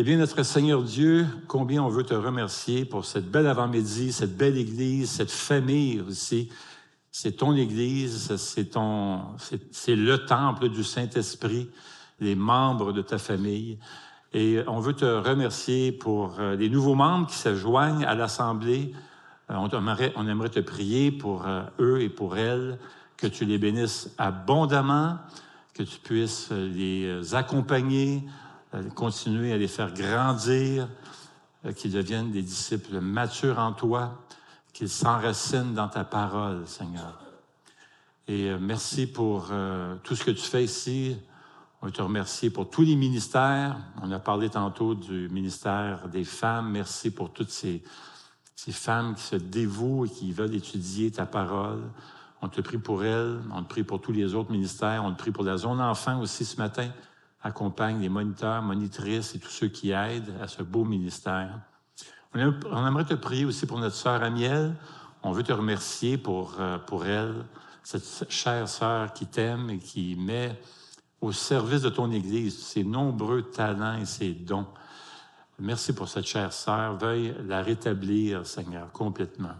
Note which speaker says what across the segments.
Speaker 1: Eh bien, notre Seigneur Dieu, combien on veut te remercier pour cette belle avant-midi, cette belle Église, cette famille aussi. C'est ton Église, c'est ton, c'est le temple du Saint-Esprit, les membres de ta famille. Et on veut te remercier pour euh, les nouveaux membres qui se joignent à l'Assemblée. Euh, on aimerait, on aimerait te prier pour euh, eux et pour elles, que tu les bénisses abondamment, que tu puisses les accompagner, continuer à les faire grandir, qu'ils deviennent des disciples matures en toi, qu'ils s'enracinent dans ta parole, Seigneur. Et merci pour tout ce que tu fais ici on te remercier pour tous les ministères. On a parlé tantôt du ministère des femmes. Merci pour toutes ces, ces femmes qui se dévouent et qui veulent étudier ta parole. On te prie pour elles. On te prie pour tous les autres ministères. On te prie pour la zone enfant aussi ce matin. Accompagne les moniteurs, monitrices et tous ceux qui aident à ce beau ministère. On aimerait te prier aussi pour notre sœur Amiel. On veut te remercier pour, euh, pour elle, cette chère sœur qui t'aime et qui met au service de ton Église, ses nombreux talents et ses dons. Merci pour cette chère sœur. Veuille la rétablir, Seigneur, complètement.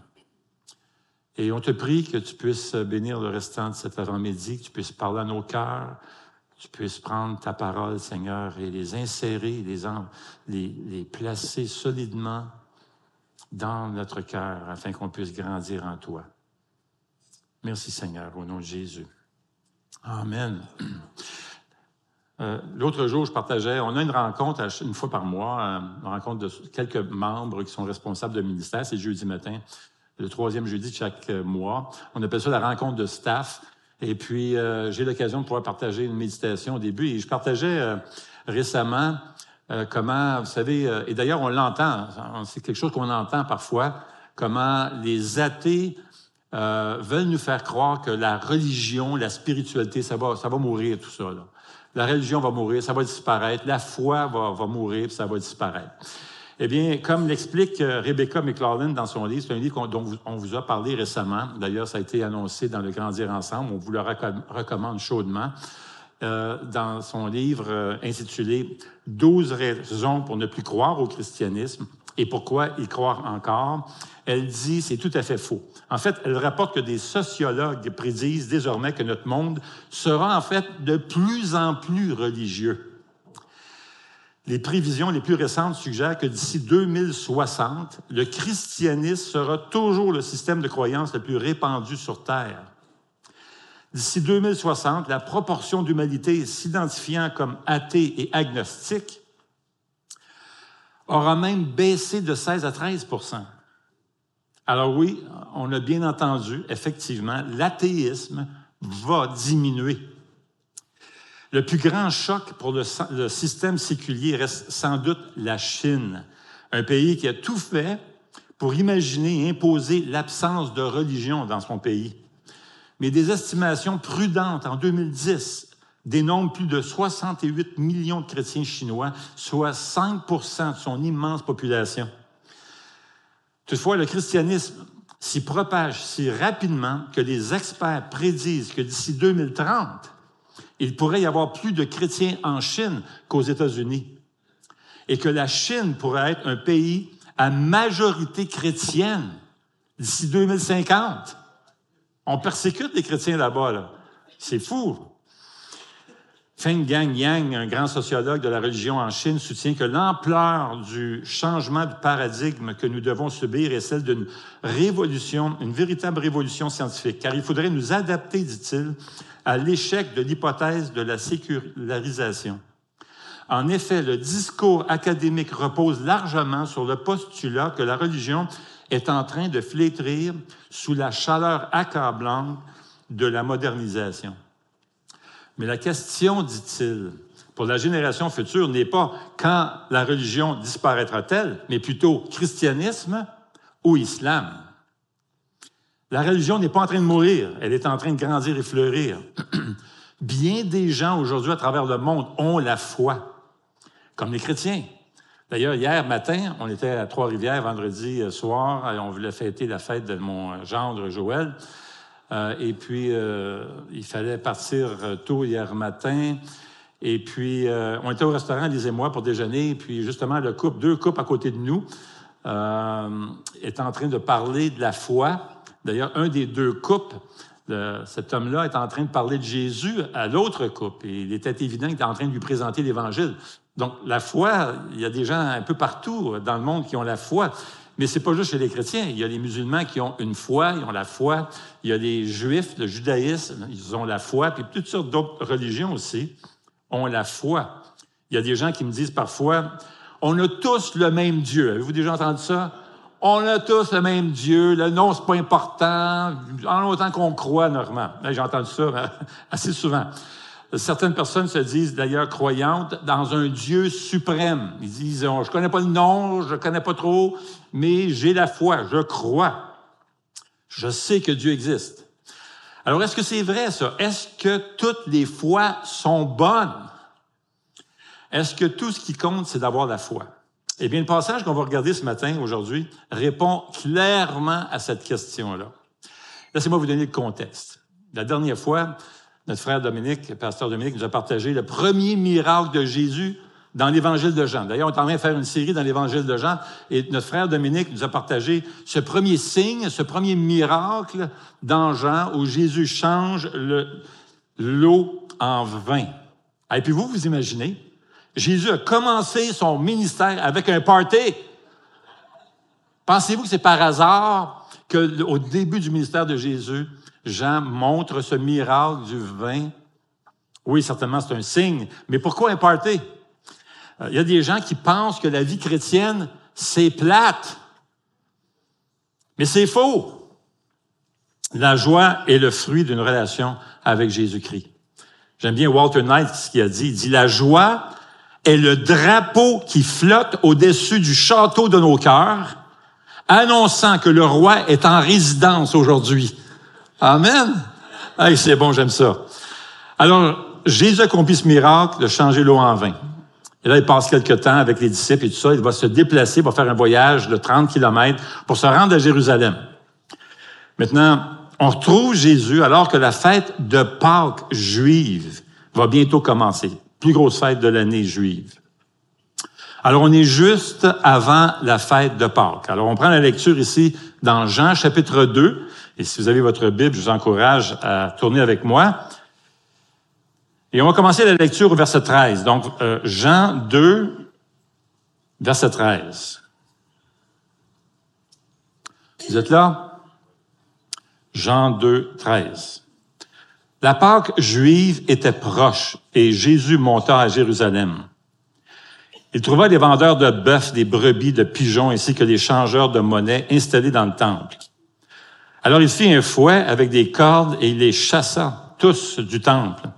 Speaker 1: Et on te prie que tu puisses bénir le restant de cet avant-midi, que tu puisses parler à nos cœurs, que tu puisses prendre ta parole, Seigneur, et les insérer, les placer solidement dans notre cœur afin qu'on puisse grandir en toi. Merci, Seigneur, au nom de Jésus. Amen. Euh, l'autre jour, je partageais, on a une rencontre une fois par mois, euh, une rencontre de quelques membres qui sont responsables de ministère, c'est jeudi matin, le troisième jeudi de chaque euh, mois. On appelle ça la rencontre de staff. Et puis, j'ai l'occasion de pouvoir partager une méditation au début. Et je partageais récemment comment, vous savez, et d'ailleurs on l'entend, c'est quelque chose qu'on entend parfois, comment les athées veulent nous faire croire que la religion, la spiritualité, ça va, ça va mourir, tout ça. Là. La religion va mourir, ça va disparaître. La foi va, va mourir, ça va disparaître. Eh bien, comme l'explique euh, Rebecca McLaughlin dans son livre, c'est un livre dont on vous a parlé récemment. D'ailleurs, ça a été annoncé dans le Grandir ensemble. On vous le recommande chaudement. Euh, dans son livre euh, intitulé 12 raisons pour ne plus croire au christianisme et pourquoi y croire encore, elle dit c'est tout à fait faux. En fait, elle rapporte que des sociologues prédisent désormais que notre monde sera en fait de plus en plus religieux. Les prévisions les plus récentes suggèrent que d'ici 2060, le christianisme sera toujours le système de croyance le plus répandu sur Terre. D'ici 2060, la proportion d'humanité s'identifiant comme athée et agnostique aura même baissé de 16 à 13% Alors oui, on a bien entendu, effectivement, l'athéisme va diminuer. Le plus grand choc pour le, système séculier reste sans doute la Chine, un pays qui a tout fait pour imaginer et imposer l'absence de religion dans son pays. Mais des estimations prudentes en 2010 dénombre plus de 68 millions de chrétiens chinois, soit 5% de son immense population. Toutefois, le christianisme s'y propage si rapidement que les experts prédisent que d'ici 2030, il pourrait y avoir plus de chrétiens en Chine qu'aux États-Unis et que la Chine pourrait être un pays à majorité chrétienne d'ici 2050. On persécute les chrétiens là-bas. C'est fou. Feng Gang Yang, un grand sociologue de la religion en Chine, soutient que l'ampleur du changement de paradigme que nous devons subir est celle d'une révolution, une véritable révolution scientifique, car il faudrait nous adapter, dit-il, à l'échec de l'hypothèse de la sécularisation. En effet, le discours académique repose largement sur le postulat que la religion est en train de flétrir sous la chaleur accablante de la modernisation. Mais la question, dit-il, pour la génération future n'est pas quand la religion disparaîtra-t-elle, mais plutôt christianisme ou islam. La religion n'est pas en train de mourir, elle est en train de grandir et fleurir. Bien des gens aujourd'hui à travers le monde ont la foi, comme les chrétiens. D'ailleurs, hier matin, on était à Trois-Rivières vendredi soir et on voulait fêter la fête de mon gendre Joël. Euh, et puis, euh, il fallait partir tôt hier matin. Et puis, euh, on était au restaurant, Lise et moi, pour déjeuner. Puis, justement, le couple, deux couples à côté de nous, euh, est en train de parler de la foi. D'ailleurs, un des deux couples, cet homme-là, est en train de parler de Jésus à l'autre couple. Et il était évident qu'il était en train de lui présenter l'Évangile. Donc, la foi, il y a des gens un peu partout dans le monde qui ont la foi. Mais c'est pas juste chez les chrétiens. Il y a les musulmans qui ont une foi, ils ont la foi. Il y a les juifs, le judaïsme, ils ont la foi. Puis toutes sortes d'autres religions aussi ont la foi. Il y a des gens qui me disent parfois, on a tous le même Dieu. Avez-vous déjà entendu ça? On a tous le même Dieu. Le nom, c'est pas important. En autant qu'on croit, normalement. J'ai entendu ça assez souvent. Certaines personnes se disent d'ailleurs croyantes dans un Dieu suprême. Ils disent, oh, je connais pas le nom, je connais pas trop, mais j'ai la foi, je crois. Je sais que Dieu existe. Alors, est-ce que c'est vrai ça? Est-ce que toutes les foi sont bonnes? Est-ce que tout ce qui compte, c'est d'avoir la foi? Eh bien, le passage qu'on va regarder ce matin, aujourd'hui, répond clairement à cette question-là. Laissez-moi vous donner le contexte. La dernière fois, notre frère Dominique, pasteur Dominique, nous a partagé le premier miracle de Jésus dans l'Évangile de Jean. D'ailleurs, on est en train de faire une série dans l'Évangile de Jean et notre frère Dominique nous a partagé ce premier signe, ce premier miracle dans Jean où Jésus change l'eau en vin. Et puis vous, vous imaginez, Jésus a commencé son ministère avec un party. Pensez-vous que c'est par hasard qu'au début du ministère de Jésus, Jean montre ce miracle du vin? Oui, certainement, c'est un signe. Mais pourquoi un party? Euh, il y a des gens qui pensent que la vie chrétienne, c'est plate. Mais c'est faux. La joie est le fruit d'une relation avec Jésus-Christ. J'aime bien Walter Knight ce qu'il a dit. Il dit, la joie est le drapeau qui flotte au-dessus du château de nos cœurs, annonçant que le roi est en résidence aujourd'hui. Amen. Hey, c'est bon, j'aime ça. Alors, Jésus accomplit ce miracle de changer l'eau en vin. Et là, il passe quelques temps avec les disciples et tout ça. Il va se déplacer pour faire un voyage de 30 kilomètres pour se rendre à Jérusalem. Maintenant, on retrouve Jésus alors que la fête de Pâques juive va bientôt commencer. Plus grosse fête de l'année juive. Alors, on est juste avant la fête de Pâques. Alors, on prend la lecture ici dans Jean chapitre 2. Et si vous avez votre Bible, je vous encourage à tourner avec moi. Et on va commencer la lecture au verset 13. Donc, euh, Jean 2, verset 13. Vous êtes là? Jean 2, 13. La Pâque juive était proche et Jésus monta à Jérusalem. Il trouva des vendeurs de bœufs, des brebis, de pigeons ainsi que des changeurs de monnaie installés dans le temple. Alors il fit un fouet avec des cordes et il les chassa tous du temple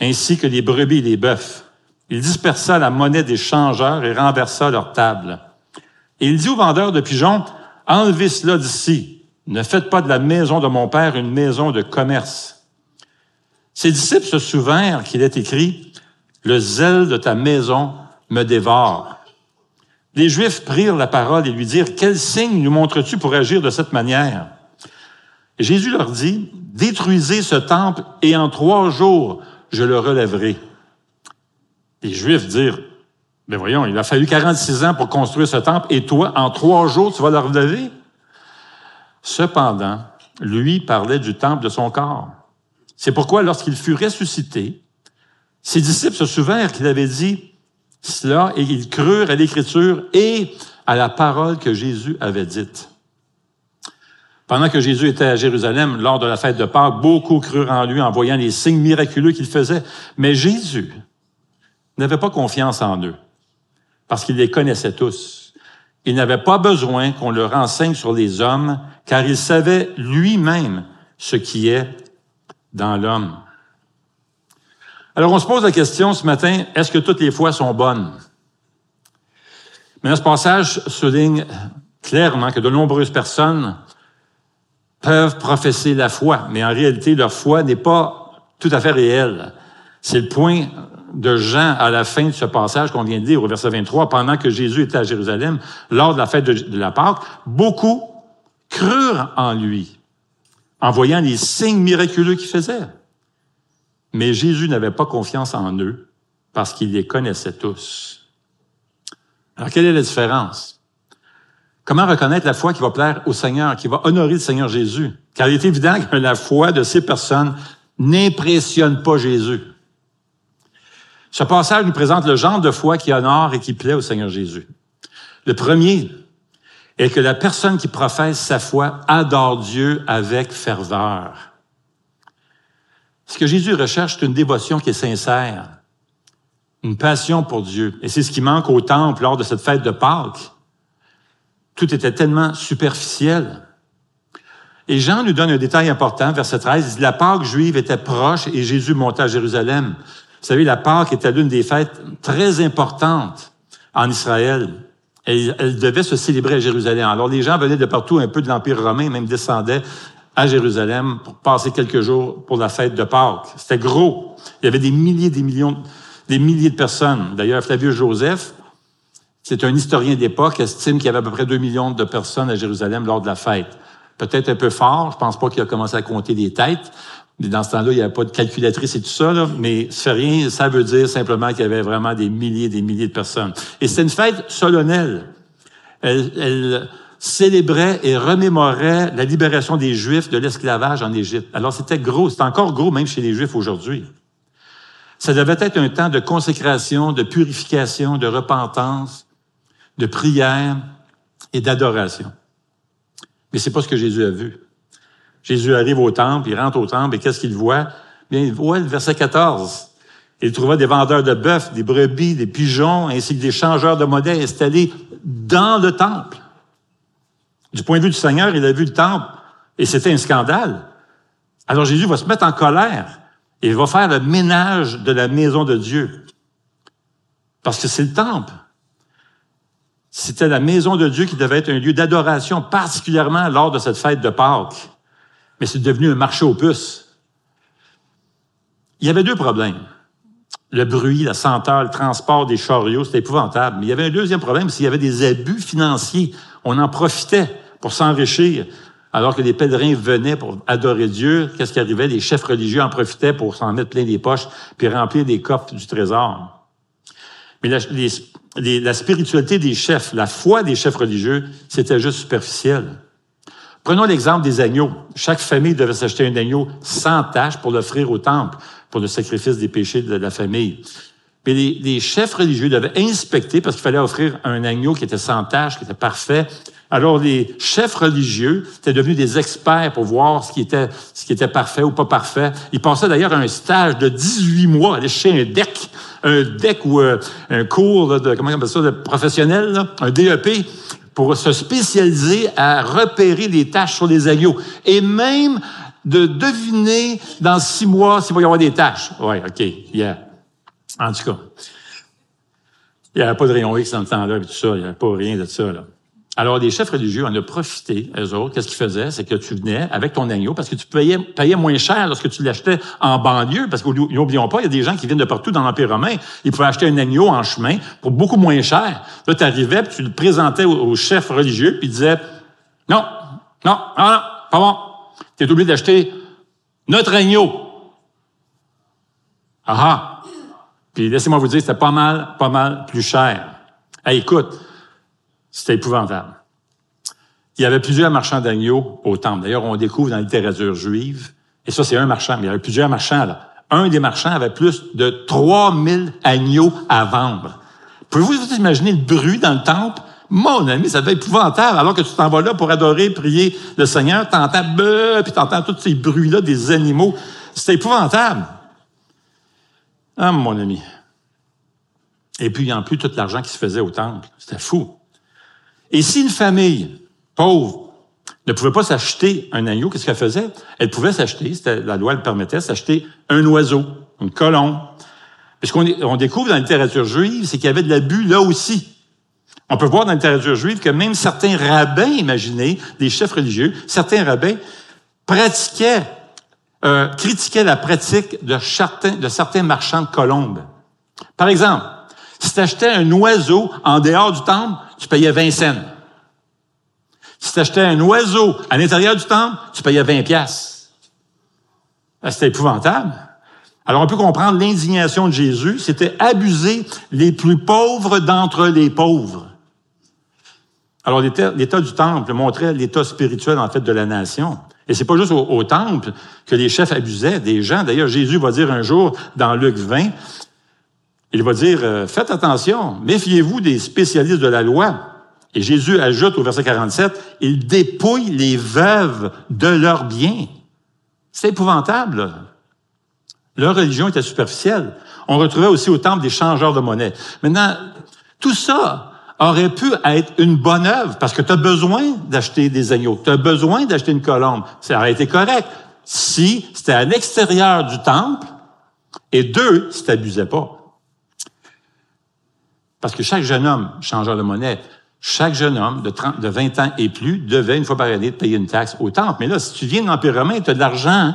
Speaker 1: ainsi que les brebis et les bœufs. Il dispersa la monnaie des changeurs et renversa leur table. Et il dit aux vendeurs de pigeons, enlevez cela d'ici. Ne faites pas de la maison de mon père une maison de commerce. Ses disciples se souvinrent qu'il est écrit, le zèle de ta maison me dévore. Les Juifs prirent la parole et lui dirent, quel signe nous montres-tu pour agir de cette manière? Jésus leur dit, détruisez ce temple et en trois jours, je le relèverai. Les Juifs dirent, mais voyons, il a fallu 46 ans pour construire ce temple, et toi, en trois jours, tu vas le relever? Cependant, lui parlait du temple de son corps. C'est pourquoi, lorsqu'il fut ressuscité, ses disciples se souvinrent qu'il avait dit cela et ils crurent à l'Écriture et à la parole que Jésus avait dite. Pendant que Jésus était à Jérusalem lors de la fête de Pâques, beaucoup crurent en lui en voyant les signes miraculeux qu'il faisait. Mais Jésus n'avait pas confiance en eux parce qu'il les connaissait tous. Il n'avait pas besoin qu'on le renseigne sur les hommes car il savait lui-même ce qui est dans l'homme. Alors on se pose la question ce matin, est-ce que toutes les fois sont bonnes? Mais ce passage souligne clairement que de nombreuses personnes peuvent professer la foi, mais en réalité, leur foi n'est pas tout à fait réelle. C'est le point de Jean à la fin de ce passage qu'on vient de dire au verset 23, pendant que Jésus était à Jérusalem, lors de la fête de, la Pâque, beaucoup crurent en lui, en voyant les signes miraculeux qu'il faisait. Mais Jésus n'avait pas confiance en eux parce qu'il les connaissait tous. Alors, quelle est la différence? Comment reconnaître la foi qui va plaire au Seigneur, qui va honorer le Seigneur Jésus? Car il est évident que la foi de ces personnes n'impressionne pas Jésus. Ce passage nous présente le genre de foi qui honore et qui plaît au Seigneur Jésus. Le premier est que la personne qui professe sa foi adore Dieu avec ferveur. Ce que Jésus recherche, c'est une dévotion qui est sincère, une passion pour Dieu. Et c'est ce qui manque au temple lors de cette fête de Pâques. Tout était tellement superficiel. Et Jean nous donne un détail important, verset 13, il dit, la Pâque juive était proche et Jésus montait à Jérusalem. Vous savez, la Pâque était l'une des fêtes très importantes en Israël. Et elle devait se célébrer à Jérusalem. Alors les gens venaient de partout, un peu de l'Empire romain, même descendaient à Jérusalem pour passer quelques jours pour la fête de Pâques. C'était gros. Il y avait des milliers, des millions, des milliers de personnes. D'ailleurs, Flavius Joseph, c'est un historien d'époque, estime qu'il y avait à peu près deux millions de personnes à Jérusalem lors de la fête. Peut-être un peu fort, je pense pas qu'il a commencé à compter des têtes. Mais dans ce temps-là, il n'y avait pas de calculatrice et tout ça, là, mais ça rien, ça veut dire simplement qu'il y avait vraiment des milliers et des milliers de personnes. Et c'était une fête solennelle. Elle, elle célébrait et remémorait la libération des Juifs de l'esclavage en Égypte. Alors c'était gros, c'est encore gros même chez les Juifs aujourd'hui. Ça devait être un temps de consécration, de purification, de repentance, de prière et d'adoration. Mais c'est pas ce que Jésus a vu. Jésus arrive au temple, il rentre au temple et qu'est-ce qu'il voit? Bien, il voit le verset 14. Il trouva des vendeurs de bœufs, des brebis, des pigeons, ainsi que des changeurs de monnaie installés dans le temple. Du point de vue du Seigneur, il a vu le temple et c'était un scandale. Alors Jésus va se mettre en colère et il va faire le ménage de la maison de Dieu. Parce que c'est le temple. C'était la maison de Dieu qui devait être un lieu d'adoration, particulièrement lors de cette fête de Pâques. Mais c'est devenu un marché aux puces. Il y avait deux problèmes. Le bruit, la senteur, le transport des chariots, c'était épouvantable. Mais il y avait un deuxième problème, s'il y avait des abus financiers. On en profitait pour s'enrichir. Alors que les pèlerins venaient pour adorer Dieu, qu'est-ce qui arrivait? Les chefs religieux en profitaient pour s'en mettre plein les poches, puis remplir des coffres du trésor. Mais la, spiritualité des chefs, la foi des chefs religieux, c'était juste superficiel. Prenons l'exemple des agneaux. Chaque famille devait s'acheter un agneau sans tache pour l'offrir au temple, pour le sacrifice des péchés de la famille. Mais les, les chefs religieux devaient inspecter parce qu'il fallait offrir un agneau qui était sans tache, qui était parfait. Alors les chefs religieux étaient devenus des experts pour voir ce qui était, ce qui était parfait ou pas parfait. Ils passaient d'ailleurs un stage de 18 mois à aller chez un DEC un DEC ou euh, un cours de, comment on appelle ça, de professionnel, un DEP, pour se spécialiser à repérer les tâches sur les agneaux. Et même de deviner dans six mois s'il va y avoir des tâches. Oui, OK, yeah. En tout cas, il n'y avait pas de rayon X dans le temps-là, et tout ça. Il n'y avait pas rien de ça, là. Alors, les chefs religieux en ont profité, eux autres. Qu'est-ce qu'ils faisaient? C'est que tu venais avec ton agneau, parce que tu payais, moins cher lorsque tu l'achetais en banlieue, parce qu'oublions pas, il y a des gens qui viennent de partout dans l'Empire romain. Ils pouvaient acheter un agneau en chemin pour beaucoup moins cher. Là, tu arrivais, tu le présentais au, chef religieux, puis il disait, non, non, non, pas bon. Tu es obligé d'acheter notre agneau. Ah ah. Puis laissez-moi vous dire, c'était pas mal, pas mal plus cher. Hey, écoute, c'était épouvantable. Il y avait plusieurs marchands d'agneaux au temple. D'ailleurs, on découvre dans la littérature juive, et ça, c'est un marchand, mais il y avait plusieurs marchands, là. Un des marchands avait plus de 3000 agneaux à vendre. Pouvez-vous vous imaginer le bruit dans le temple? Mon ami, ça devait être épouvantable. Alors que tu t'en vas là pour adorer, prier le Seigneur, t'entends puis t'entends tous ces bruits-là des animaux. C'était épouvantable. Ah, mon ami. Et puis, en plus, tout l'argent qui se faisait au temple. C'était fou. Et si une famille pauvre ne pouvait pas s'acheter un agneau, qu'est-ce qu'elle faisait? Elle pouvait s'acheter, la loi le permettait, s'acheter un oiseau, une colombe. ce qu'on on découvre dans la littérature juive, c'est qu'il y avait de l'abus là aussi. On peut voir dans la littérature juive que même certains rabbins, imaginez, des chefs religieux, certains rabbins pratiquaient, euh, critiquaient la pratique de certains, marchands de colombes. Par exemple, si tu achetais un oiseau en dehors du temple, tu payais 20 cents. Si tu achetais un oiseau à l'intérieur du temple, tu payais 20 pièces. Ah, c'était épouvantable. Alors on peut comprendre l'indignation de Jésus, c'était abuser les plus pauvres d'entre les pauvres. Alors l'état du temple montrait l'état spirituel en fait de la nation. Et c'est pas juste au, temple que les chefs abusaient des gens. D'ailleurs, Jésus va dire un jour dans Luc 20, il va dire, euh, faites attention, méfiez-vous des spécialistes de la loi. Et Jésus ajoute au verset 47, ils dépouillent les veuves de leurs biens. C'est épouvantable. Leur religion était superficielle. On retrouvait aussi au temple des changeurs de monnaie. Maintenant, tout ça aurait pu être une bonne œuvre parce que tu as besoin d'acheter des agneaux, tu as besoin d'acheter une colombe. Ça aurait été correct si c'était à l'extérieur du temple et deux, si tu pas. Parce que chaque jeune homme, changeur de monnaie, chaque jeune homme de, 30, de 20 ans et plus devait une fois par année payer une taxe au temple. Mais là, si tu viens de l'Empire romain, tu as de l'argent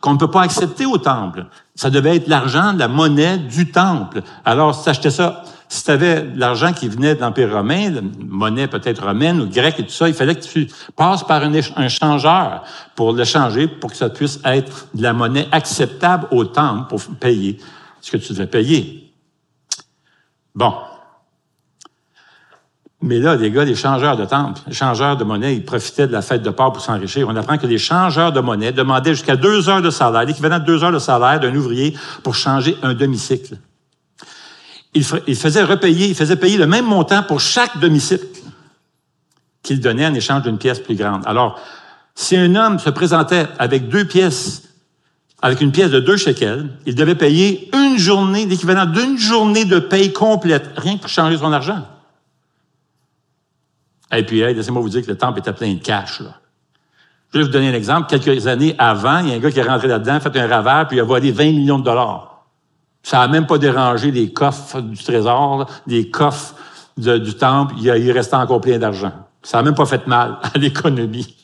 Speaker 1: qu'on ne peut pas accepter au temple. Ça devait être l'argent la monnaie du temple. Alors, si tu ça, si tu avais l'argent qui venait de l'Empire romain, la monnaie peut-être romaine ou grecque et tout ça, il fallait que tu passes par un, un changeur pour le changer, pour que ça puisse être de la monnaie acceptable au temple pour payer ce que tu devais payer. Bon. Mais là, les gars, les changeurs de temple, les changeurs de monnaie, ils profitaient de la fête de Pâques pour s'enrichir. On apprend que les changeurs de monnaie demandaient jusqu'à deux heures de salaire, l'équivalent de deux heures de salaire d'un ouvrier pour changer un demi-cycle. Ils faisaient repayer, ils faisaient payer le même montant pour chaque demi-cycle qu'il donnait en échange d'une pièce plus grande. Alors, si un homme se présentait avec deux pièces, avec une pièce de deux shekels, il devait payer une journée, l'équivalent d'une journée de paye complète, rien que pour changer son argent. Et puis, laissez-moi vous dire que le temple était plein de cash. Je vais vous donner un exemple. Quelques années avant, il y a un gars qui est rentré là-dedans, fait un ravage, puis il a volé 20 millions de dollars. Ça n'a même pas dérangé les coffres du trésor, les coffres du temple. Il, il restait encore plein d'argent. Ça n'a même pas fait mal à l'économie.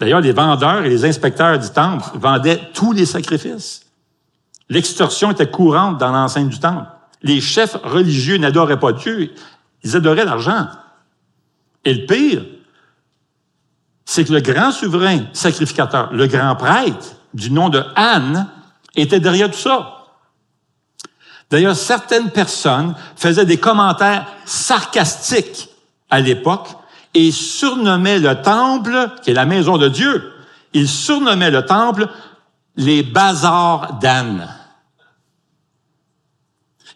Speaker 1: D'ailleurs, les vendeurs et les inspecteurs du temple vendaient tous les sacrifices. L'extorsion était courante dans l'enceinte du temple. Les chefs religieux n'adoraient pas Dieu. Ils adoraient l'argent. Et le pire, c'est que le grand souverain sacrificateur, le grand prêtre, du nom de Anne, était derrière tout ça. D'ailleurs, certaines personnes faisaient des commentaires sarcastiques à l'époque et surnommaient le temple, qui est la maison de Dieu, ils surnommaient le temple les bazars d'Anne.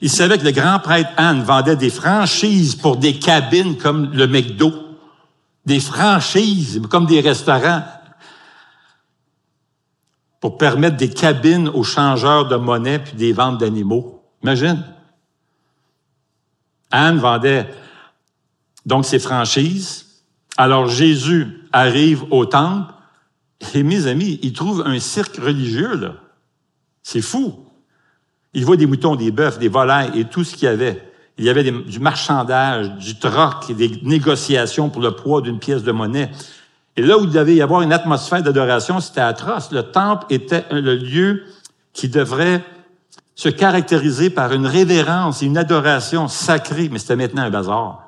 Speaker 1: Il savait que le grand prêtre Anne vendait des franchises pour des cabines comme le McDo. Des franchises, comme des restaurants, pour permettre des cabines aux changeurs de monnaie puis des ventes d'animaux. Imagine. Anne vendait donc ses franchises. Alors Jésus arrive au temple et mes amis, il trouve un cirque religieux là. C'est fou. Il voit des moutons, des bœufs, des volailles et tout ce qu'il y avait. Il y avait du marchandage, du troc, des négociations pour le poids d'une pièce de monnaie. Et là où il devait y avoir une atmosphère d'adoration, c'était atroce. Le temple était le lieu qui devrait se caractériser par une révérence et une adoration sacrée, mais c'était maintenant un bazar.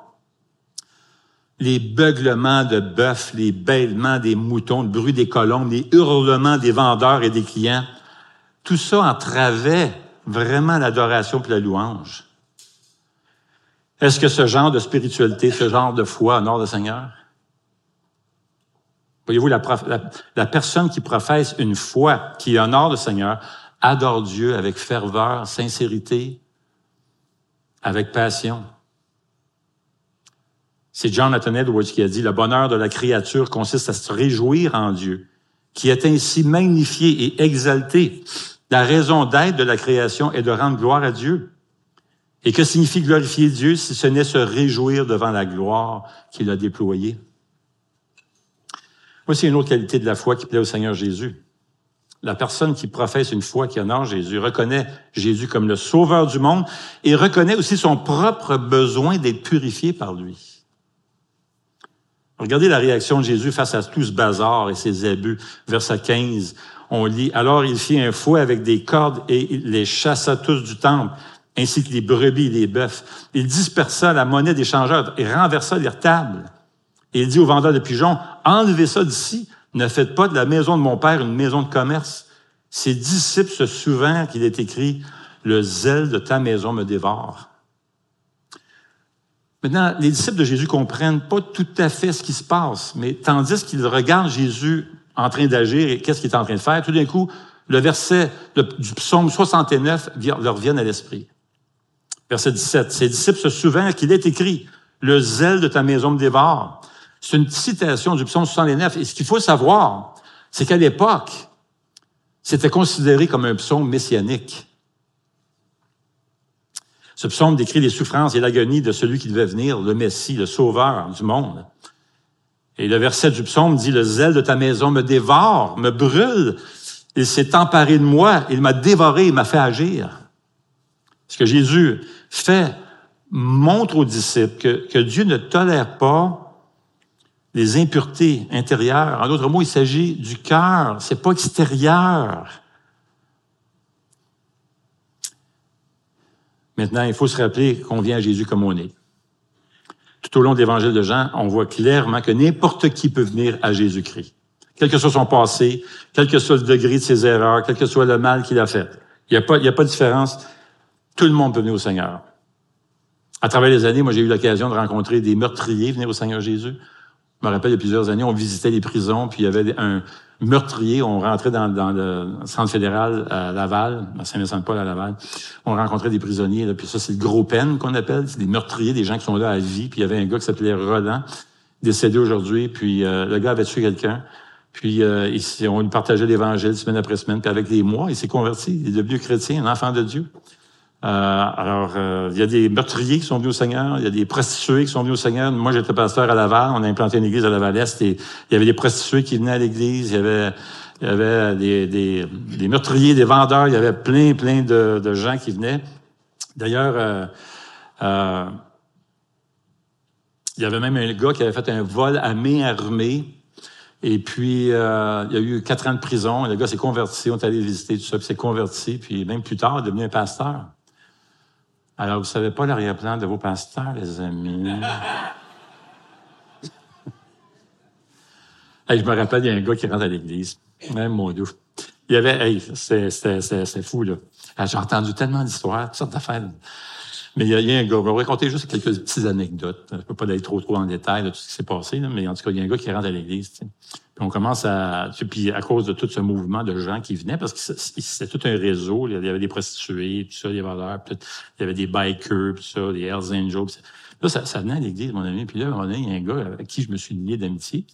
Speaker 1: Les beuglements de bœufs, les bêlements des moutons, le bruit des colombes, les hurlements des vendeurs et des clients, tout ça entravait vraiment l'adoration et la louange. Est-ce que ce genre de spiritualité, ce genre de foi honore le Seigneur? Voyez-vous, la, personne qui professe une foi qui honore le Seigneur adore Dieu avec ferveur, sincérité, avec passion. C'est Jonathan Edwards qui a dit, le bonheur de la créature consiste à se réjouir en Dieu, qui est ainsi magnifié et exalté la raison d'être de la création est de rendre gloire à Dieu. Et que signifie glorifier Dieu si ce n'est se réjouir devant la gloire qu'il a déployée? Voici une autre qualité de la foi qui plaît au Seigneur Jésus. La personne qui professe une foi qui honore Jésus reconnaît Jésus comme le sauveur du monde et reconnaît aussi son propre besoin d'être purifié par lui. Regardez la réaction de Jésus face à tout ce bazar et ces abus. Verset 15, on lit, alors il fit un fouet avec des cordes et il les chassa tous du temple, ainsi que les brebis et les bœufs. Il dispersa la monnaie des changeurs et renversa leurs tables. Et il dit aux vendeurs de pigeons, enlevez ça d'ici, ne faites pas de la maison de mon père une maison de commerce. Ses disciples se souviennent qu'il est écrit Le zèle de ta maison me dévore. Maintenant, les disciples de Jésus comprennent pas tout à fait ce qui se passe, mais tandis qu'ils regardent Jésus en train d'agir et qu'est-ce qu'il est en train de faire, tout d'un coup, le verset du psaume 69 leur vient à l'esprit. Verset 17. Ses disciples se souviennent qu'il est écrit, le zèle de ta maison me dévore. C'est une citation du psaume 69. Et ce qu'il faut savoir, c'est qu'à l'époque, c'était considéré comme un psaume messianique. Ce psaume décrit les souffrances et l'agonie de celui qui devait venir, le Messie, le Sauveur du monde. Et le verset du psaume dit, le zèle de ta maison me dévore, me brûle. Il s'est emparé de moi, il m'a dévoré, il m'a fait agir. Ce que Jésus fait montre aux disciples que, que Dieu ne tolère pas les impuretés intérieures. En d'autres mots, il s'agit du cœur, c'est pas extérieur. Maintenant, il faut se rappeler qu'on vient à Jésus comme on est. Tout au long de l'évangile de Jean, on voit clairement que n'importe qui peut venir à Jésus-Christ. Quel que soit son passé, quel que soit le degré de ses erreurs, quel que soit le mal qu'il a fait. Il n'y a, pas, a pas de différence. Tout le monde peut venir au Seigneur. À travers les années, moi, j'ai eu l'occasion de rencontrer des meurtriers venir au Seigneur Jésus. Je me rappelle, il y a plusieurs années, on visitait les prisons, puis il y avait un, meurtrier. On rentrait dans, le centre fédéral à Laval, à Saint-Vincent-de-Paul à Laval. On rencontrait des prisonniers. Là, puis ça, c'est le gros peine qu'on appelle. C'est des meurtriers, des gens qui sont là à vie. Puis il y avait un gars qui s'appelait Roland, décédé aujourd'hui. Puis euh, le gars avait tué quelqu'un. Puis euh, on lui partageait l'Évangile semaine après semaine. Puis avec les mois, il s'est converti. Il est devenu chrétien, un enfant de Dieu. Euh, alors, euh, il y a des meurtriers qui sont venus au Seigneur, il y a des prostituées qui sont venus au Seigneur. Moi, j'étais pasteur à Laval, on a implanté une église à Laval-Est et il y avait des prostituées qui venaient à l'église, il y avait, y avait des, des, des, meurtriers, des vendeurs, il y avait plein, plein de, de gens qui venaient. D'ailleurs, euh, euh, il y avait même un gars qui avait fait un vol à main armée. Et puis, euh, il y a eu quatre ans de prison. Le gars s'est converti. On est allé visiter tout ça, puis s'est converti. Puis même plus tard, il est devenu un pasteur. Alors, vous savez pas l'arrière-plan de vos pasteurs, les amis. je me rappelle, il y a un gars qui rentre à l'église. Même mon Dieu. Il y avait, hey, c'est fou, là. Ah, j'ai entendu tellement d'histoires, toutes sortes d'affaires. Mais il y, a, un gars, on va raconter juste quelques petites anecdotes. Je peux pas aller trop, trop en détail de tout ce qui s'est passé, mais en tout cas, il y a un gars qui rentre à l'église. Puis on commence à... Puis à cause de tout ce mouvement de gens qui venaient, parce que c'était tout un réseau, il y avait des prostituées, tout ça, des voleurs, il y avait des bikers, tout ça, des Hells Angels. Là, ça, ça venait à l'église, mon ami. Puis là, un il y a un gars avec qui je me suis lié d'amitié.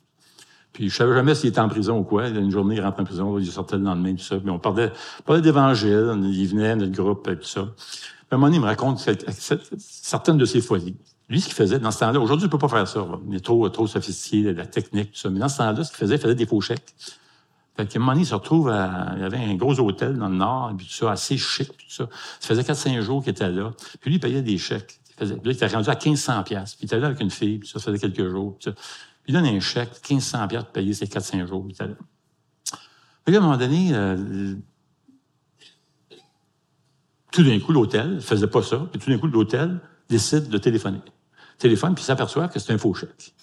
Speaker 1: Puis je savais jamais s'il était en prison ou quoi. Une journée, il rentre en prison, il sortait le lendemain, tout ça. Puis on parlait, parlait d'évangile, il venait, notre groupe, tout ça à un moment donné, il me raconte certaines de ses folies. Lui, ce qu'il faisait dans ce temps-là, aujourd'hui, il ne peut pas faire ça. Il est trop, trop sophistiqué, la technique, tout ça. Mais dans ce temps-là, ce qu'il faisait, il faisait des faux chèques. Fait qu'à un moment donné, il se retrouve à, il y avait un gros hôtel dans le nord, puis tout ça, assez chic, tout ça. Ça faisait 4-5 jours qu'il était là. Puis lui, il payait des chèques. Il faisait, là, il était rendu à 1500 pièces. Puis il était là avec une fille, puis ça, faisait quelques jours. Puis, il donne un chèque, 1500 pièces pour payer ses 4-5 jours. Il était là. Puis à un moment donné, euh, tout d'un coup, l'hôtel faisait pas ça, puis tout d'un coup, l'hôtel décide de téléphoner. Téléphone, puis s'aperçoit que c'est un faux chèque.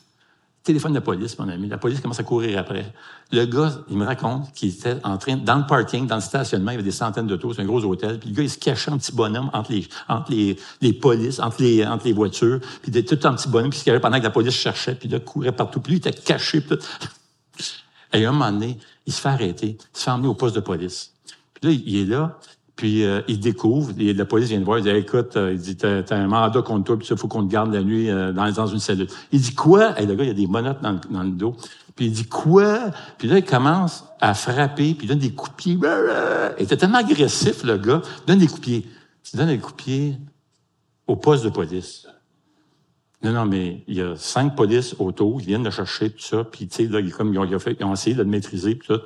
Speaker 1: Téléphone de la police, mon ami. La police commence à courir après. Le gars, il me raconte qu'il était en train, dans le parking, dans le stationnement, il y avait des centaines d'autos, c'est un gros hôtel. Puis le gars, il se cachait un petit bonhomme entre les, entre les, les polices, entre les, entre les voitures. Puis il était tout un petit bonhomme, puis il se cachait pendant que la police cherchait, puis là, courait partout. Puis lui, il était caché. Puis Et à un moment donné, il se fait arrêter, il se fait emmener au poste de police. Puis là, il est là, puis euh, il découvre, et la police vient le voir, il dit écoute, euh, il dit t'as, as un mandat contre toi, puis il faut qu'on te garde la nuit euh, dans, une cellule. Il dit quoi? Et le gars, il a des monottes dans, dans, le dos. Puis il dit quoi? Puis là, il commence à frapper, puis il donne des coups de pied. Il était tellement agressif, le gars. Il donne des coups de pied. Il donne des coups de pied au poste de police. Non, non, mais il y a cinq polices autour, ils viennent le chercher, tout ça, puis tu sais, là, comme ils ont, ils ont essayé de le maîtriser, puis tout.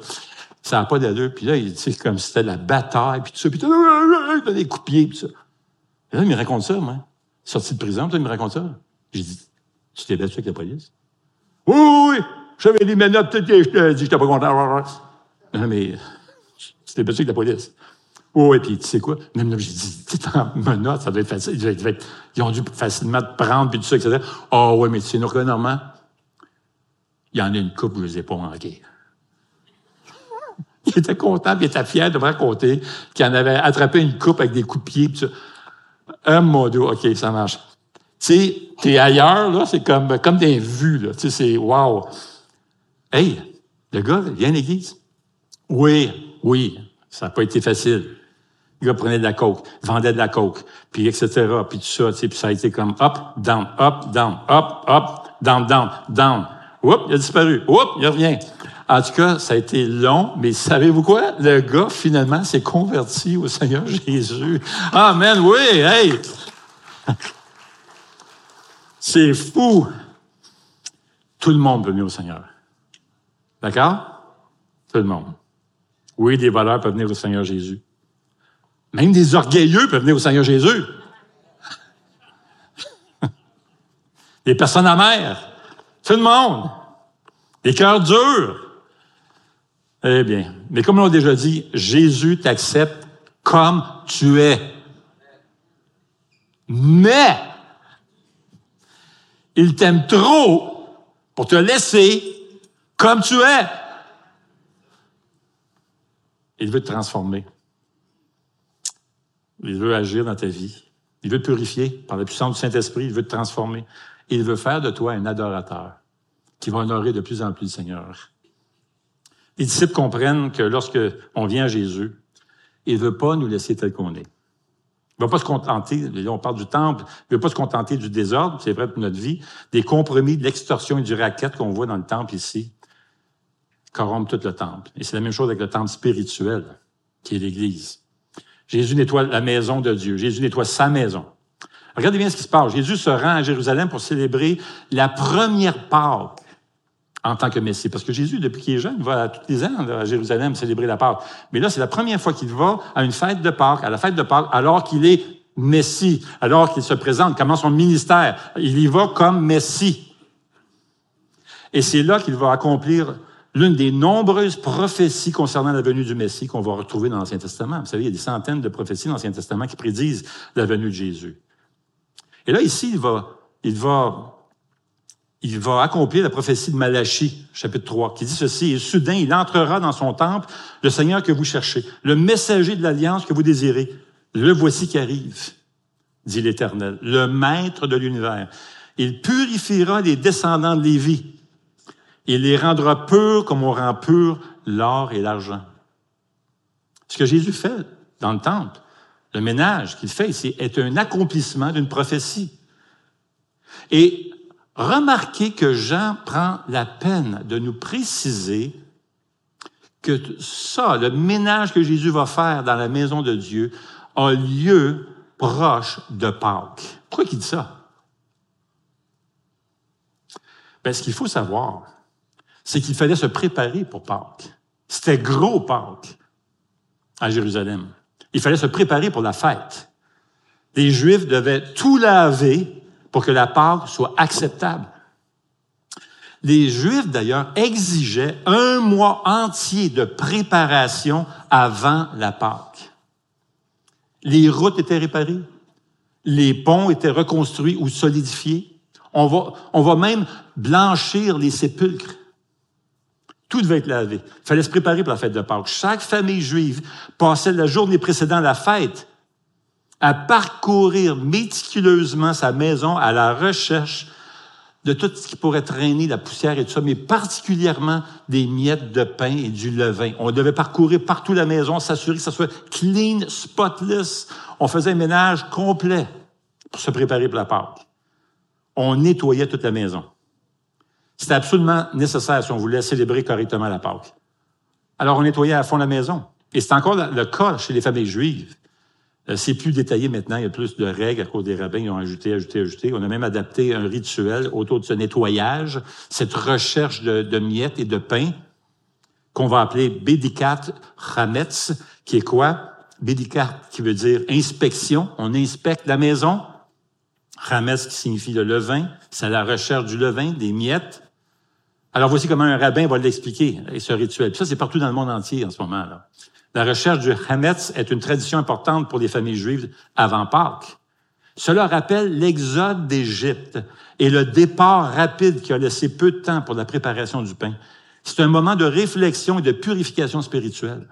Speaker 1: Ça n'a pas d'allure. Puis là, c'est comme si c'était la bataille, puis tout ça. Puis il donne des coups de pied, puis ça. Et là, il me raconte ça, moi. Sorti de prison, puis il me raconte ça. J'ai dit, tu t'es battu avec la police? Oui, oui, oui. J'avais les menottes, je te dit, j'étais pas content. Non, mais tu t'es battu avec la police. Oui, oui, puis tu sais quoi? Même là, j'ai dit, tu en menottes, ça doit être facile. Ils ont dû facilement te prendre, puis tout ça, etc. Ah oh, oui, mais tu sais, normalement, il y en a une coupe, je les ai pas manquées. Il était content, puis il était fier de me raconter qu'il en avait attrapé une coupe avec des coups de pied. Un modo, OK, ça marche. Tu sais, t'es ailleurs, là, c'est comme, comme des vues, là. Tu sais, c'est wow. Hey, le gars, vient à l'église? Oui, oui, ça n'a pas été facile. Le gars prenait de la coke, vendait de la coke, puis etc., puis tout ça, tu sais, puis ça a été comme up, down, up, down, up, up, down, down, down. Oups, il a disparu. Oups, il revient. En tout cas, ça a été long, mais savez-vous quoi? Le gars, finalement, s'est converti au Seigneur Jésus. Amen, oui, hey! C'est fou! Tout le monde peut venir au Seigneur. D'accord? Tout le monde. Oui, des voleurs peuvent venir au Seigneur Jésus. Même des orgueilleux peuvent venir au Seigneur Jésus. des personnes amères. Tout le monde. Des cœurs durs. Eh bien, mais comme on l'a déjà dit, Jésus t'accepte comme tu es. Mais, il t'aime trop pour te laisser comme tu es. Il veut te transformer. Il veut agir dans ta vie. Il veut purifier par la puissance du Saint-Esprit. Il veut te transformer. Il veut faire de toi un adorateur qui va honorer de plus en plus le Seigneur. Les disciples comprennent que lorsque on vient à Jésus, il ne veut pas nous laisser tel qu'on est. Il ne va pas se contenter, on parle du temple, il ne veut pas se contenter du désordre, c'est vrai pour notre vie, des compromis, de l'extorsion et du racket qu'on voit dans le temple ici, corrompent tout le temple. Et c'est la même chose avec le temple spirituel, qui est l'Église. Jésus nettoie la maison de Dieu. Jésus nettoie sa maison. Regardez bien ce qui se passe. Jésus se rend à Jérusalem pour célébrer la première Pâque en tant que Messie. Parce que Jésus, depuis qu'il est jeune, va tous les ans à Jérusalem célébrer la Pâque. Mais là, c'est la première fois qu'il va à une fête de Pâques, à la fête de Pâques, alors qu'il est Messie, alors qu'il se présente, commence son ministère. Il y va comme Messie. Et c'est là qu'il va accomplir l'une des nombreuses prophéties concernant la venue du Messie qu'on va retrouver dans l'Ancien Testament. Vous savez, il y a des centaines de prophéties dans l'Ancien Testament qui prédisent la venue de Jésus. Et là, ici, il va, il va il va accomplir la prophétie de Malachie, chapitre 3, qui dit ceci, et soudain, il entrera dans son temple, le Seigneur que vous cherchez, le messager de l'alliance que vous désirez. Le voici qui arrive, dit l'Éternel, le maître de l'univers. Il purifiera les descendants de Lévi. Il les rendra purs comme on rend pur l'or et l'argent. Ce que Jésus fait dans le temple, le ménage qu'il fait ici, est un accomplissement d'une prophétie. Et Remarquez que Jean prend la peine de nous préciser que ça, le ménage que Jésus va faire dans la maison de Dieu, a lieu proche de Pâques. Pourquoi il dit ça? Ben, ce qu'il faut savoir, c'est qu'il fallait se préparer pour Pâques. C'était gros Pâques à Jérusalem. Il fallait se préparer pour la fête. Les Juifs devaient tout laver que la Pâque soit acceptable. Les Juifs, d'ailleurs, exigeaient un mois entier de préparation avant la Pâque. Les routes étaient réparées, les ponts étaient reconstruits ou solidifiés. On va, on va même blanchir les sépulcres. Tout devait être lavé. Il fallait se préparer pour la fête de Pâques. Chaque famille juive passait la journée précédant la fête à parcourir méticuleusement sa maison à la recherche de tout ce qui pourrait traîner, la poussière et tout ça, mais particulièrement des miettes de pain et du levain. On devait parcourir partout la maison, s'assurer que ça soit clean, spotless. On faisait un ménage complet pour se préparer pour la Pâque. On nettoyait toute la maison. C'était absolument nécessaire si on voulait célébrer correctement la Pâque. Alors, on nettoyait à fond la maison. Et c'est encore le cas chez les familles juives. Euh, c'est plus détaillé maintenant, il y a plus de règles à cause des rabbins, ils ont ajouté, ajouté, ajouté. On a même adapté un rituel autour de ce nettoyage, cette recherche de, miettes et de pain qu'on va appeler Bédikat Chametz, qui est quoi? Bédikat qui veut dire inspection, on inspecte la maison. Chametz qui signifie le levain, c'est la recherche du levain, des miettes. Alors voici comment un rabbin va l'expliquer, ce rituel. Ça, c'est partout dans le monde entier en ce moment. là. La recherche du Hametz est une tradition importante pour les familles juives avant Pâques. Cela rappelle l'exode d'Égypte et le départ rapide qui a laissé peu de temps pour la préparation du pain. C'est un moment de réflexion et de purification spirituelle.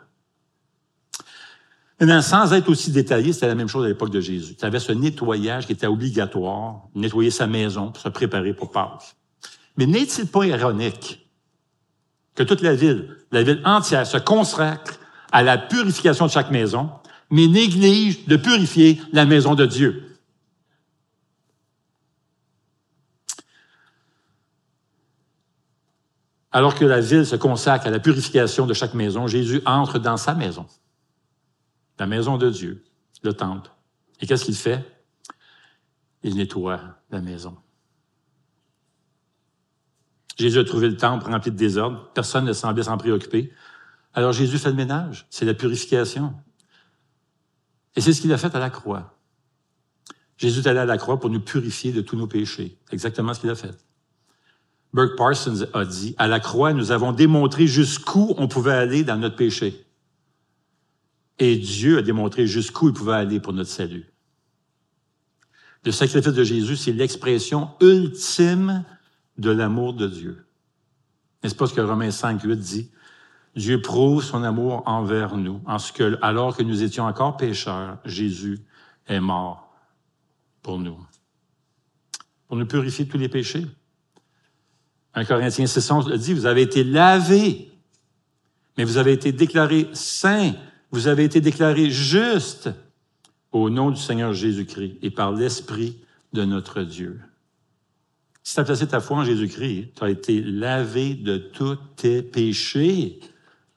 Speaker 1: Maintenant, sans être aussi détaillé, c'était la même chose à l'époque de Jésus. Tu avais ce nettoyage qui était obligatoire, nettoyer sa maison pour se préparer pour Pâques. Mais n'est-il pas ironique que toute la ville, la ville entière, se consacre à la purification de chaque maison, mais néglige de purifier la maison de Dieu? Alors que la ville se consacre à la purification de chaque maison, Jésus entre dans sa maison la maison de Dieu, le temple. Et qu'est-ce qu'il fait? Il nettoie la maison. Jésus a trouvé le temple rempli de désordre. Personne ne semblait s'en préoccuper. Alors Jésus fait le ménage. C'est la purification. Et c'est ce qu'il a fait à la croix. Jésus est allé à la croix pour nous purifier de tous nos péchés. Exactement ce qu'il a fait. Burke Parsons a dit, à la croix, nous avons démontré jusqu'où on pouvait aller dans notre péché. Et Dieu a démontré jusqu'où il pouvait aller pour notre salut. Le sacrifice de Jésus, c'est l'expression ultime de l'amour de Dieu. N'est-ce pas ce que Romains 5, 8 dit? Dieu prouve son amour envers nous, en ce que, alors que nous étions encore pécheurs, Jésus est mort pour nous. Pour nous purifier de tous les péchés. 1 Corinthiens 6, 11 le dit, vous avez été lavés, mais vous avez été déclarés saints vous avez été déclarés justes au nom du Seigneur Jésus-Christ et par l'Esprit de notre Dieu. Si tu as placé ta foi en Jésus-Christ, tu as été lavé de tous tes péchés.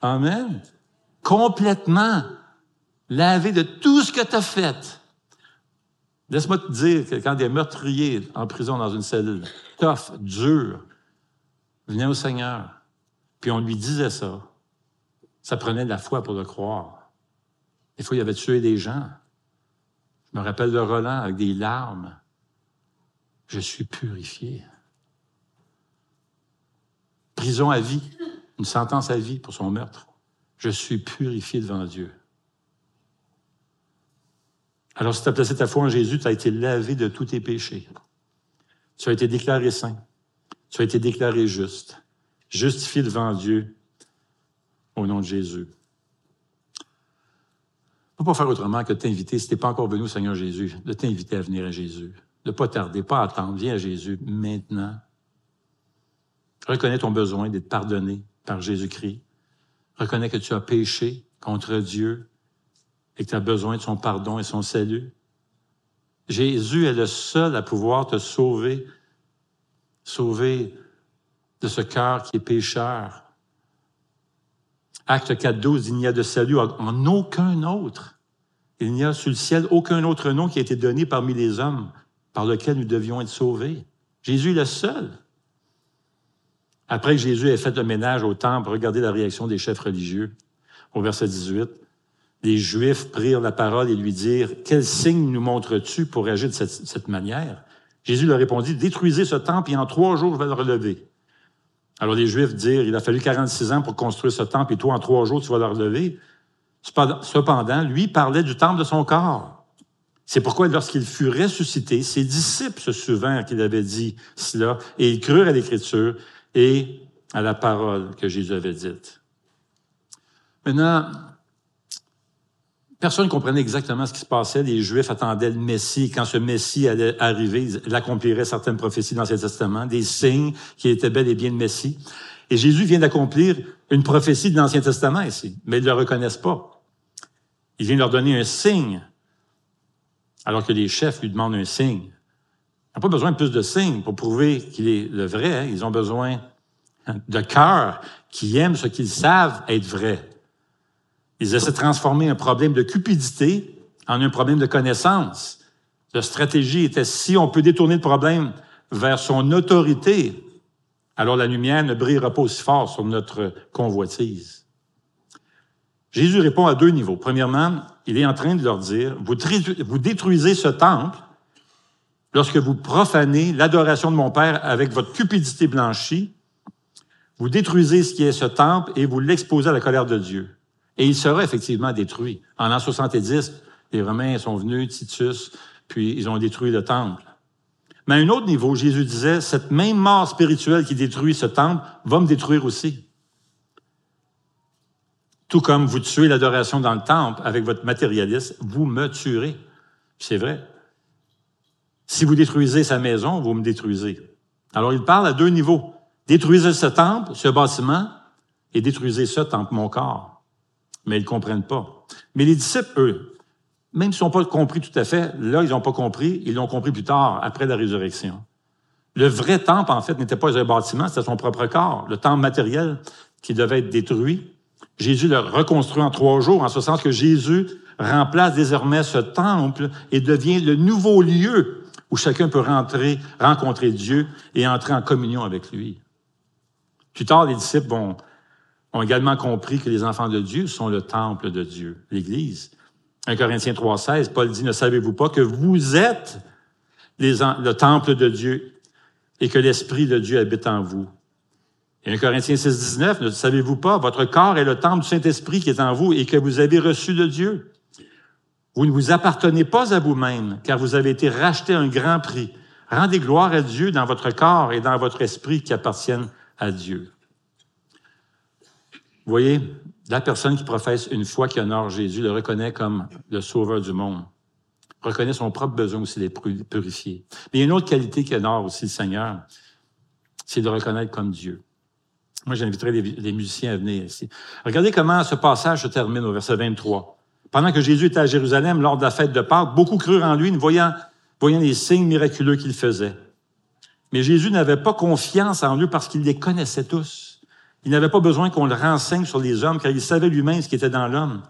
Speaker 1: Amen. Complètement. Lavé de tout ce que tu as fait. Laisse-moi te dire que quand des meurtriers en prison dans une cellule, tough, dur, venaient au Seigneur, puis on lui disait ça, ça prenait de la foi pour le croire. Des fois, il avait tué des gens. Je me rappelle de Roland avec des larmes. Je suis purifié. Prison à vie, une sentence à vie pour son meurtre. Je suis purifié devant Dieu. Alors, si tu as placé ta foi en Jésus, tu as été lavé de tous tes péchés. Tu as été déclaré saint. Tu as été déclaré juste. Justifié devant Dieu au nom de Jésus ne peut pas faire autrement que de t'inviter, si tu n'es pas encore venu au Seigneur Jésus, de t'inviter à venir à Jésus. De ne pas tarder, pas attendre. Viens à Jésus maintenant. Reconnais ton besoin d'être pardonné par Jésus-Christ. Reconnais que tu as péché contre Dieu et que tu as besoin de son pardon et son salut. Jésus est le seul à pouvoir te sauver, sauver de ce cœur qui est pécheur, Acte 4, 12, il n'y a de salut en aucun autre. Il n'y a sur le ciel aucun autre nom qui a été donné parmi les hommes par lequel nous devions être sauvés. Jésus est le seul. Après que Jésus ait fait le ménage au temple, regardez la réaction des chefs religieux au verset 18. Les Juifs prirent la parole et lui dirent, Quel signe nous montres-tu pour agir de cette, manière? Jésus leur répondit, Détruisez ce temple et en trois jours je vais le relever. Alors les Juifs dirent, il a fallu 46 ans pour construire ce temple et toi, en trois jours, tu vas le relever. Cependant, lui parlait du temple de son corps. C'est pourquoi, lorsqu'il fut ressuscité, ses disciples se souvinrent qu'il avait dit cela et ils crurent à l'Écriture et à la parole que Jésus avait dite. Maintenant, Personne ne comprenait exactement ce qui se passait. Les Juifs attendaient le Messie. Quand ce Messie allait arriver, il accomplirait certaines prophéties dans l'Ancien Testament, des signes qui étaient bel et bien le Messie. Et Jésus vient d'accomplir une prophétie de l'Ancien Testament ici, mais ils ne le reconnaissent pas. Il vient leur donner un signe, alors que les chefs lui demandent un signe. N'ont pas besoin de plus de signes pour prouver qu'il est le vrai. Hein. Ils ont besoin de cœur qui aiment ce qu'ils savent être vrai. Ils essaient de transformer un problème de cupidité en un problème de connaissance. La stratégie était si on peut détourner le problème vers son autorité, alors la lumière ne brillera pas aussi fort sur notre convoitise. Jésus répond à deux niveaux. Premièrement, il est en train de leur dire, vous détruisez ce temple lorsque vous profanez l'adoration de mon Père avec votre cupidité blanchie. Vous détruisez ce qui est ce temple et vous l'exposez à la colère de Dieu. Et il sera effectivement détruit. En l'an 70, les Romains sont venus, Titus, puis ils ont détruit le temple. Mais à un autre niveau, Jésus disait, cette même mort spirituelle qui détruit ce temple va me détruire aussi. Tout comme vous tuez l'adoration dans le temple avec votre matérialisme, vous me tuerez. C'est vrai. Si vous détruisez sa maison, vous me détruisez. Alors il parle à deux niveaux. Détruisez ce temple, ce bâtiment, et détruisez ce temple, mon corps. Mais ils ne comprennent pas. Mais les disciples, eux, même s'ils n'ont pas compris tout à fait, là, ils n'ont pas compris, ils l'ont compris plus tard, après la résurrection. Le vrai temple, en fait, n'était pas un bâtiment, c'était son propre corps, le temple matériel qui devait être détruit. Jésus le reconstruit en trois jours, en ce sens que Jésus remplace désormais ce temple et devient le nouveau lieu où chacun peut rentrer, rencontrer Dieu et entrer en communion avec lui. Plus tard, les disciples ont, également compris que les enfants de Dieu sont le temple de Dieu, l'Église. 1 Corinthiens 3,16, Paul dit, ne savez-vous pas que vous êtes le temple de Dieu et que l'Esprit de Dieu habite en vous? Et 1 Corinthiens 6, 19, ne savez-vous pas, votre corps est le temple du Saint-Esprit qui est en vous et que vous avez reçu de Dieu? Vous ne vous appartenez pas à vous-même, car vous avez été racheté à un grand prix. Rendez gloire à Dieu dans votre corps et dans votre esprit qui appartiennent à Dieu. Vous voyez, la personne qui professe une foi qui honore Jésus le reconnaît comme le sauveur du monde, reconnaît son propre besoin aussi d'être purifié. Mais il y a une autre qualité qui honore aussi le Seigneur, c'est de reconnaître comme Dieu. Moi, j'inviterai les, musiciens à venir ici. Regardez comment ce passage se termine au verset 23. Pendant que Jésus était à Jérusalem lors de la fête de Pâques, beaucoup crurent en lui, voyant, voyant les signes miraculeux qu'il faisait. Mais Jésus n'avait pas confiance en lui parce qu'il les connaissait tous. Il n'avait pas besoin qu'on le renseigne sur les hommes, car il savait lui-même ce qui était dans l'homme.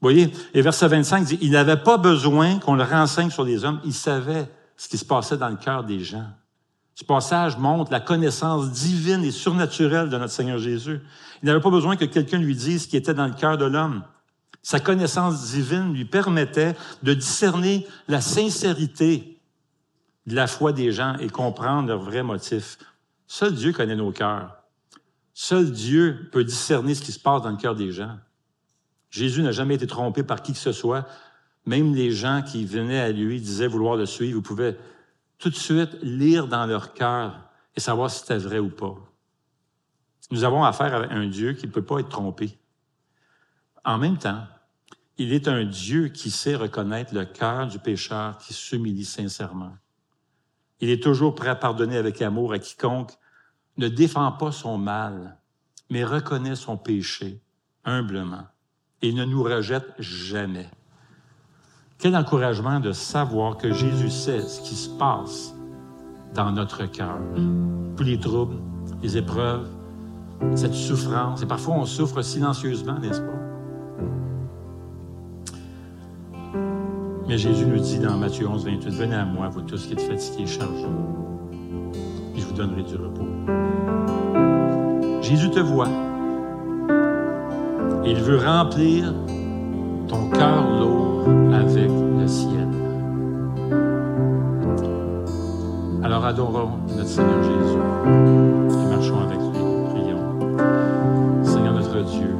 Speaker 1: Voyez, et verset 25 dit, il n'avait pas besoin qu'on le renseigne sur les hommes, il savait ce qui se passait dans le cœur des gens. Ce passage montre la connaissance divine et surnaturelle de notre Seigneur Jésus. Il n'avait pas besoin que quelqu'un lui dise ce qui était dans le cœur de l'homme. Sa connaissance divine lui permettait de discerner la sincérité de la foi des gens et comprendre leurs vrais motifs. Seul Dieu connaît nos cœurs. Seul Dieu peut discerner ce qui se passe dans le cœur des gens. Jésus n'a jamais été trompé par qui que ce soit. Même les gens qui venaient à lui disaient vouloir le suivre. Vous pouvez tout de suite lire dans leur cœur et savoir si c'était vrai ou pas. Nous avons affaire à un Dieu qui ne peut pas être trompé. En même temps, il est un Dieu qui sait reconnaître le cœur du pécheur qui s'humilie sincèrement. Il est toujours prêt à pardonner avec amour à quiconque ne défend pas son mal, mais reconnaît son péché humblement et ne nous rejette jamais. Quel encouragement de savoir que Jésus sait ce qui se passe dans notre cœur. Tous les troubles, les épreuves, cette souffrance, et parfois on souffre silencieusement, n'est-ce pas? Mais Jésus nous dit dans Matthieu 11, 28, Venez à moi, vous tous qui êtes fatigués et chargés, et je vous donnerai du repos. Jésus te voit. Et il veut remplir ton cœur lourd avec le ciel. Alors adorons notre Seigneur Jésus et marchons avec lui. Prions. Seigneur notre Dieu,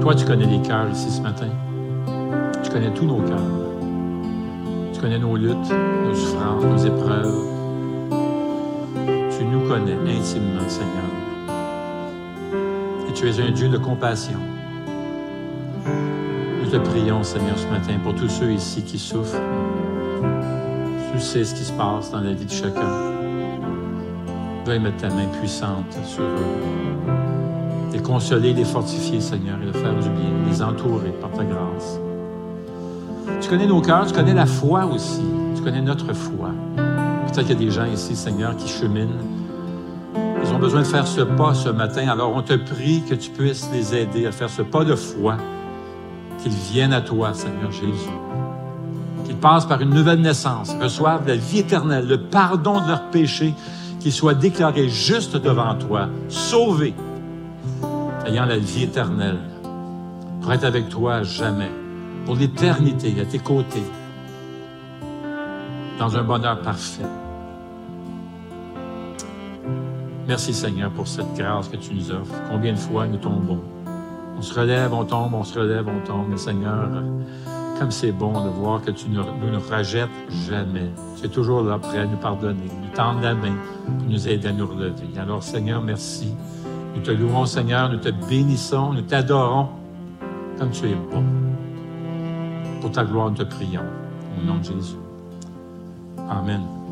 Speaker 1: toi tu connais les cœurs ici ce matin. Tu connais tous nos cœurs. Tu connais nos luttes, nos souffrances, nos épreuves. Tu nous connais intimement, Seigneur. Et tu es un Dieu de compassion. Nous te prions, Seigneur, ce matin pour tous ceux ici qui souffrent. Tu sais ce qui se passe dans la vie de chacun. Veuille mettre ta main puissante sur eux. Les consoler, les fortifier, Seigneur, et leur faire du bien, les entourer par ta grâce. Tu connais nos cœurs, tu connais la foi aussi. Tu connais notre foi. Peut-être qu'il y a des gens ici, Seigneur, qui cheminent. Ils ont besoin de faire ce pas ce matin. Alors on te prie que tu puisses les aider à faire ce pas de foi. Qu'ils viennent à toi, Seigneur Jésus. Qu'ils passent par une nouvelle naissance, reçoivent la vie éternelle, le pardon de leurs péchés, qu'ils soient déclarés justes devant toi, sauvés, ayant la vie éternelle, pour être avec toi jamais pour l'éternité à tes côtés, dans un bonheur parfait. Merci Seigneur pour cette grâce que tu nous offres. Combien de fois nous tombons? On se relève, on tombe, on se relève, on tombe. Mais Seigneur, comme c'est bon de voir que tu ne nous, nous rejettes jamais. Tu es toujours là prêt à nous pardonner, nous tendre la main nous aider à nous relever. Alors Seigneur, merci Nous te louons, Seigneur, nous te bénissons, nous t'adorons comme tu es bon. Pour ta gloire, nous te prions. Au nom de Jésus. Amen.